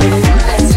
heart.